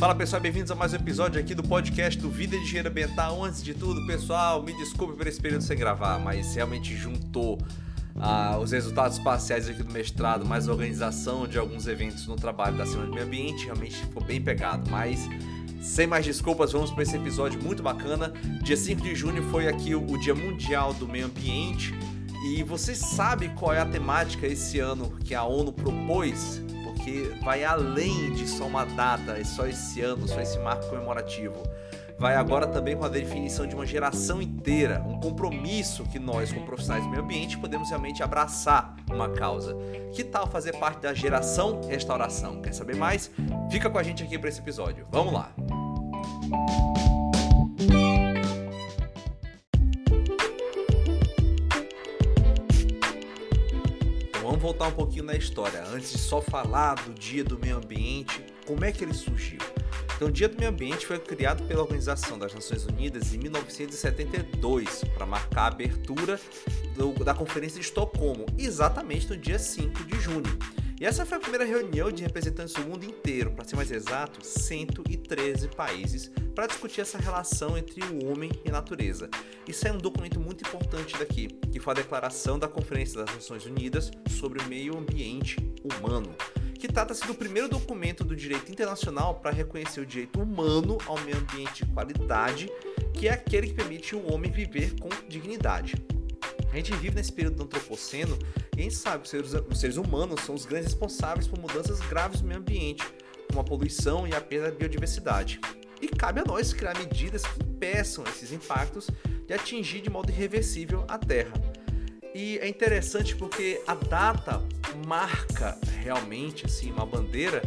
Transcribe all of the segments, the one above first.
Fala pessoal, bem-vindos a mais um episódio aqui do podcast do Vida de Engenheiro Ambiental. Antes de tudo, pessoal, me desculpe por esse período sem gravar, mas realmente juntou ah, os resultados parciais aqui do mestrado, mais a organização de alguns eventos no trabalho da Semana do Meio Ambiente, realmente ficou bem pegado, mas sem mais desculpas, vamos para esse episódio muito bacana. Dia 5 de junho foi aqui o Dia Mundial do Meio Ambiente. E você sabe qual é a temática esse ano que a ONU propôs? Porque vai além de só uma data, é só esse ano, só esse marco comemorativo. Vai agora também com a definição de uma geração inteira, um compromisso que nós, como profissionais do meio ambiente, podemos realmente abraçar uma causa. Que tal fazer parte da geração restauração? Quer saber mais? Fica com a gente aqui para esse episódio. Vamos lá! Então voltar um pouquinho na história. Antes de só falar do Dia do Meio Ambiente, como é que ele surgiu? Então, o Dia do Meio Ambiente foi criado pela Organização das Nações Unidas em 1972 para marcar a abertura do, da Conferência de Estocolmo, exatamente no dia 5 de junho. E essa foi a primeira reunião de representantes do mundo inteiro, para ser mais exato, 113 países, para discutir essa relação entre o homem e a natureza. Isso é um documento muito importante daqui, que foi a Declaração da Conferência das Nações Unidas sobre o Meio Ambiente Humano que trata-se do primeiro documento do direito internacional para reconhecer o direito humano ao meio ambiente de qualidade, que é aquele que permite o homem viver com dignidade. A gente vive nesse período do antropoceno gente sabe que os seres, os seres humanos são os grandes responsáveis por mudanças graves no meio ambiente, como a poluição e a perda da biodiversidade. E cabe a nós criar medidas que impeçam esses impactos de atingir de modo irreversível a Terra. E é interessante porque a data marca realmente assim uma bandeira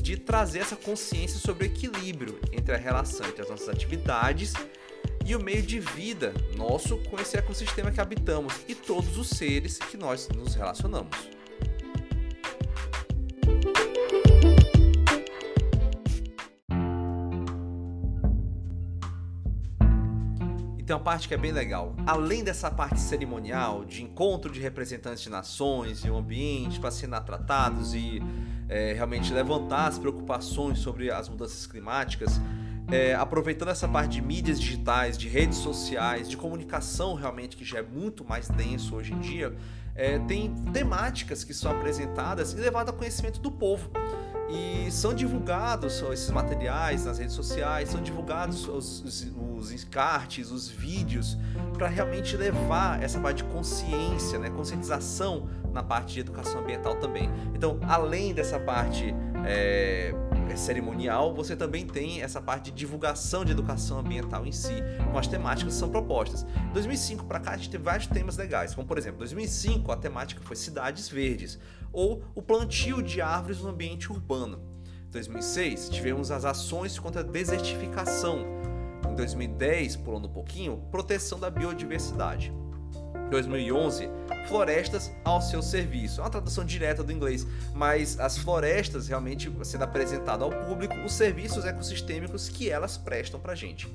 de trazer essa consciência sobre o equilíbrio entre a relação entre as nossas atividades e o meio de vida nosso com esse ecossistema que habitamos e todos os seres que nós nos relacionamos. Tem uma parte que é bem legal. Além dessa parte cerimonial, de encontro de representantes de nações e o ambiente para assinar tratados e é, realmente levantar as preocupações sobre as mudanças climáticas, é, aproveitando essa parte de mídias digitais, de redes sociais, de comunicação realmente que já é muito mais denso hoje em dia, é, tem temáticas que são apresentadas e levadas ao conhecimento do povo. E são divulgados esses materiais nas redes sociais, são divulgados os, os, os encartes, os vídeos, para realmente levar essa parte de consciência, né, conscientização na parte de educação ambiental também. Então, além dessa parte é, cerimonial, você também tem essa parte de divulgação de educação ambiental em si, com as temáticas que são propostas. 2005 para cá a gente teve vários temas legais, como por exemplo, 2005 a temática foi cidades verdes ou o plantio de árvores no ambiente urbano. Em 2006 tivemos as ações contra a desertificação. Em 2010, pulando um pouquinho, proteção da biodiversidade. 2011, florestas ao seu serviço. É uma tradução direta do inglês, mas as florestas realmente sendo apresentado ao público os serviços ecossistêmicos que elas prestam para gente.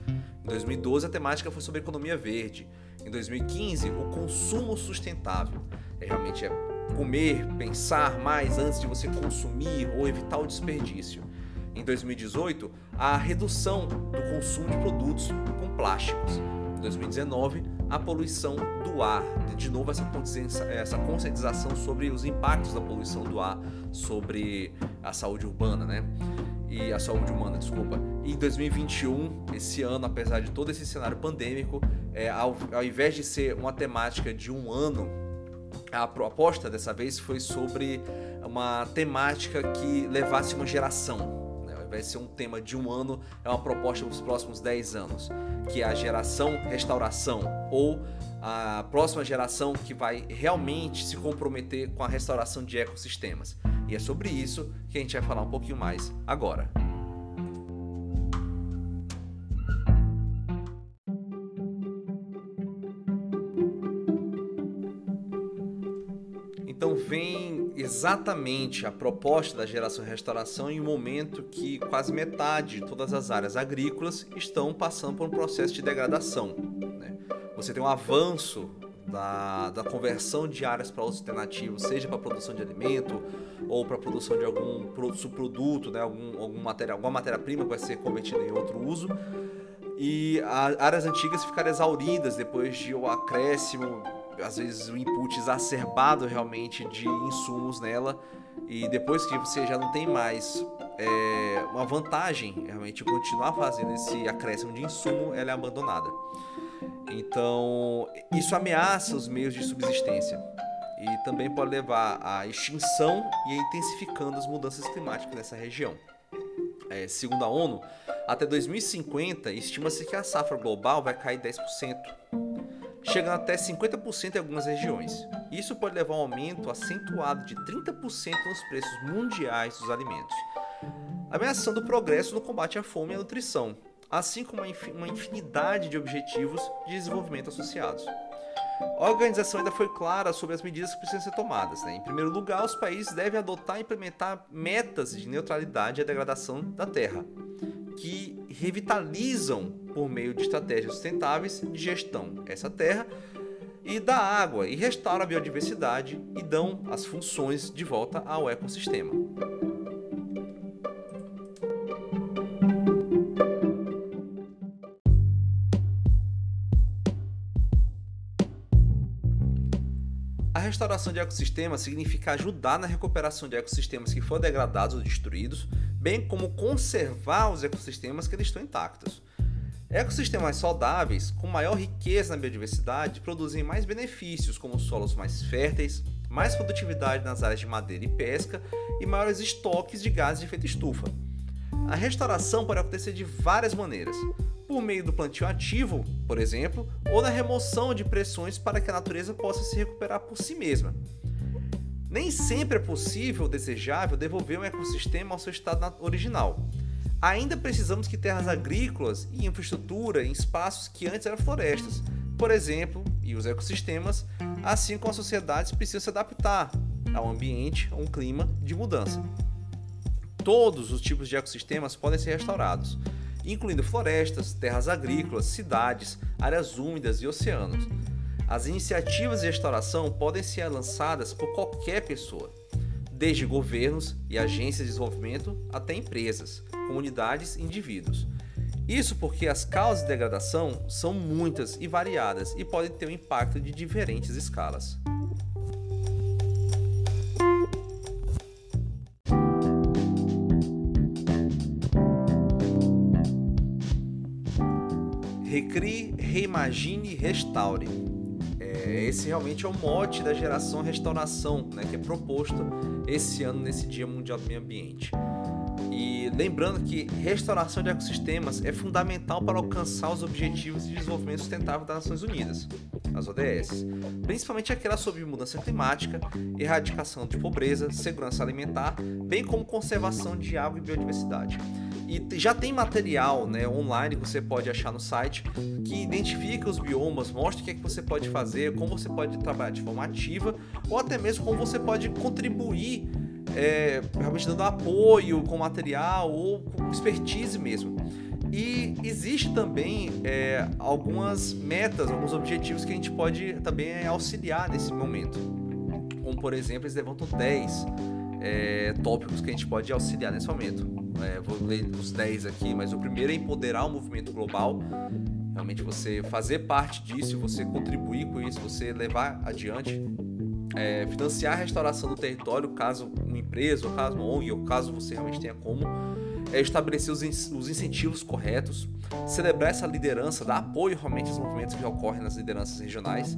Em 2012, a temática foi sobre economia verde. Em 2015, o consumo sustentável. É, realmente é comer, pensar mais antes de você consumir ou evitar o desperdício. Em 2018, a redução do consumo de produtos com plásticos. Em 2019, a poluição do ar. De novo, essa essa conscientização sobre os impactos da poluição do ar sobre a saúde urbana, né? E a saúde humana, desculpa. E em 2021, esse ano, apesar de todo esse cenário pandêmico, é, ao, ao invés de ser uma temática de um ano, a proposta dessa vez foi sobre uma temática que levasse uma geração vai ser um tema de um ano, é uma proposta para os próximos 10 anos, que é a geração restauração, ou a próxima geração que vai realmente se comprometer com a restauração de ecossistemas. E é sobre isso que a gente vai falar um pouquinho mais agora. Então vem exatamente a proposta da geração restauração em um momento que quase metade de todas as áreas agrícolas estão passando por um processo de degradação. Né? Você tem um avanço da, da conversão de áreas para uso alternativo, seja para produção de alimento ou para produção de algum subproduto, né, algum, algum matéria, alguma matéria-prima que vai ser convertida em outro uso. E áreas antigas ficaram exauridas depois de o um acréscimo, às vezes o input exacerbado realmente de insumos nela. E depois que você já não tem mais é, uma vantagem realmente continuar fazendo esse acréscimo de insumo, ela é abandonada. Então, isso ameaça os meios de subsistência e também pode levar à extinção e intensificando as mudanças climáticas nessa região. É, segundo a ONU, até 2050 estima-se que a safra global vai cair 10%, chegando até 50% em algumas regiões. Isso pode levar a um aumento acentuado de 30% nos preços mundiais dos alimentos, ameaçando o progresso no combate à fome e à nutrição, assim como uma infinidade de objetivos de desenvolvimento associados. A organização ainda foi clara sobre as medidas que precisam ser tomadas. Né? Em primeiro lugar, os países devem adotar e implementar metas de neutralidade e degradação da terra, que revitalizam por meio de estratégias sustentáveis de gestão essa terra e da água e restauram a biodiversidade e dão as funções de volta ao ecossistema. restauração de ecossistemas significa ajudar na recuperação de ecossistemas que foram degradados ou destruídos, bem como conservar os ecossistemas que eles estão intactos. Ecossistemas saudáveis, com maior riqueza na biodiversidade, produzem mais benefícios, como solos mais férteis, mais produtividade nas áreas de madeira e pesca e maiores estoques de gases de efeito estufa. A restauração pode acontecer de várias maneiras, por meio do plantio ativo, por exemplo, ou na remoção de pressões para que a natureza possa se recuperar por si mesma. Nem sempre é possível ou desejável devolver um ecossistema ao seu estado original. Ainda precisamos que terras agrícolas e infraestrutura em espaços que antes eram florestas, por exemplo, e os ecossistemas, assim como as sociedades precisam se adaptar ao ambiente, a um clima de mudança. Todos os tipos de ecossistemas podem ser restaurados, incluindo florestas, terras agrícolas, cidades, áreas úmidas e oceanos. As iniciativas de restauração podem ser lançadas por qualquer pessoa, desde governos e agências de desenvolvimento até empresas, comunidades e indivíduos. Isso porque as causas de degradação são muitas e variadas e podem ter um impacto de diferentes escalas. Recrie, reimagine, restaure. É, esse realmente é o mote da geração restauração, né, que é proposto esse ano nesse Dia Mundial do Meio Ambiente. E lembrando que restauração de ecossistemas é fundamental para alcançar os Objetivos de Desenvolvimento Sustentável das Nações Unidas, as ODS, principalmente aquelas sobre mudança climática, erradicação de pobreza, segurança alimentar, bem como conservação de água e biodiversidade. E já tem material né, online que você pode achar no site que identifica os biomas, mostra o que, é que você pode fazer, como você pode trabalhar de forma ativa ou até mesmo como você pode contribuir é, realmente dando apoio com material ou com expertise mesmo. E existe também é, algumas metas, alguns objetivos que a gente pode também auxiliar nesse momento. Como por exemplo, eles levantam 10 é, tópicos que a gente pode auxiliar nesse momento. É, vou ler os 10 aqui, mas o primeiro é empoderar o movimento global. Realmente você fazer parte disso, você contribuir com isso, você levar adiante. É, financiar a restauração do território, caso uma empresa, ou caso uma ONG, ou caso você realmente tenha como. É estabelecer os, os incentivos corretos, celebrar essa liderança, dar apoio realmente aos movimentos que ocorrem nas lideranças regionais,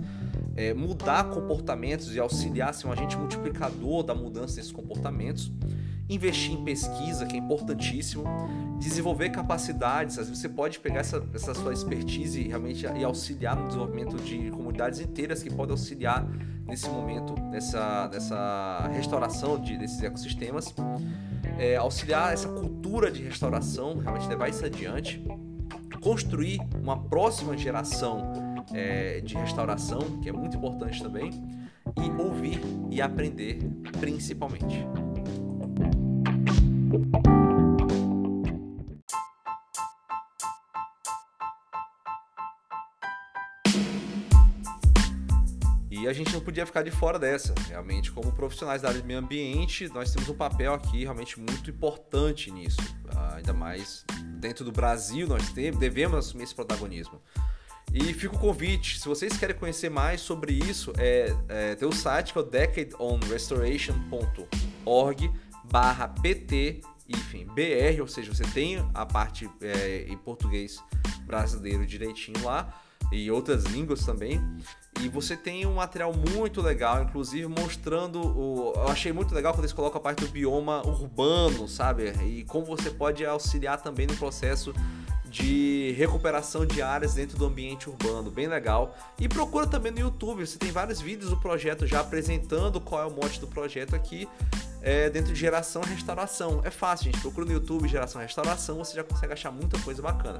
é, mudar comportamentos e auxiliar ser um agente multiplicador da mudança desses comportamentos investir em pesquisa, que é importantíssimo, desenvolver capacidades. Às vezes você pode pegar essa, essa sua expertise e realmente e auxiliar no desenvolvimento de comunidades inteiras que podem auxiliar nesse momento, nessa, nessa restauração de, desses ecossistemas. É, auxiliar essa cultura de restauração, realmente levar isso adiante. Construir uma próxima geração é, de restauração, que é muito importante também. E ouvir e aprender principalmente. A gente não podia ficar de fora dessa. Realmente, como profissionais da área de meio ambiente, nós temos um papel aqui realmente muito importante nisso. Ah, ainda mais dentro do Brasil, nós devemos assumir esse protagonismo. E fica o convite, se vocês querem conhecer mais sobre isso, é, é tem o site que é o decadeonrestoration.org barra pt enfim, BR, ou seja, você tem a parte é, em português brasileiro direitinho lá e outras línguas também. E você tem um material muito legal, inclusive mostrando o. Eu achei muito legal quando eles colocam a parte do bioma urbano, sabe? E como você pode auxiliar também no processo de recuperação de áreas dentro do ambiente urbano, bem legal. E procura também no YouTube, você tem vários vídeos do projeto já apresentando qual é o mote do projeto aqui é, dentro de geração e restauração. É fácil, gente. Procura no YouTube geração e restauração, você já consegue achar muita coisa bacana.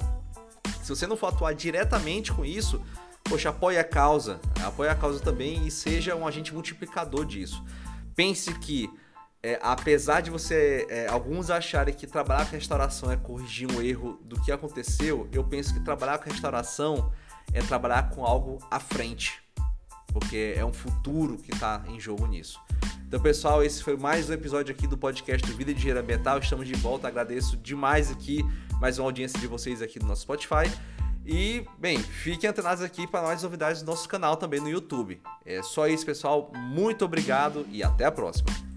Se você não for atuar diretamente com isso, poxa, apoie a causa, apoie a causa também e seja um agente multiplicador disso. Pense que é, apesar de você é, alguns acharem que trabalhar com restauração é corrigir um erro do que aconteceu, eu penso que trabalhar com restauração é trabalhar com algo à frente, porque é um futuro que está em jogo nisso. Então, pessoal, esse foi mais um episódio aqui do podcast do Vida de Engenheiro Ambiental. Estamos de volta, agradeço demais aqui mais uma audiência de vocês aqui no nosso Spotify. E, bem, fiquem antenados aqui para mais novidades do nosso canal também no YouTube. É só isso, pessoal. Muito obrigado e até a próxima.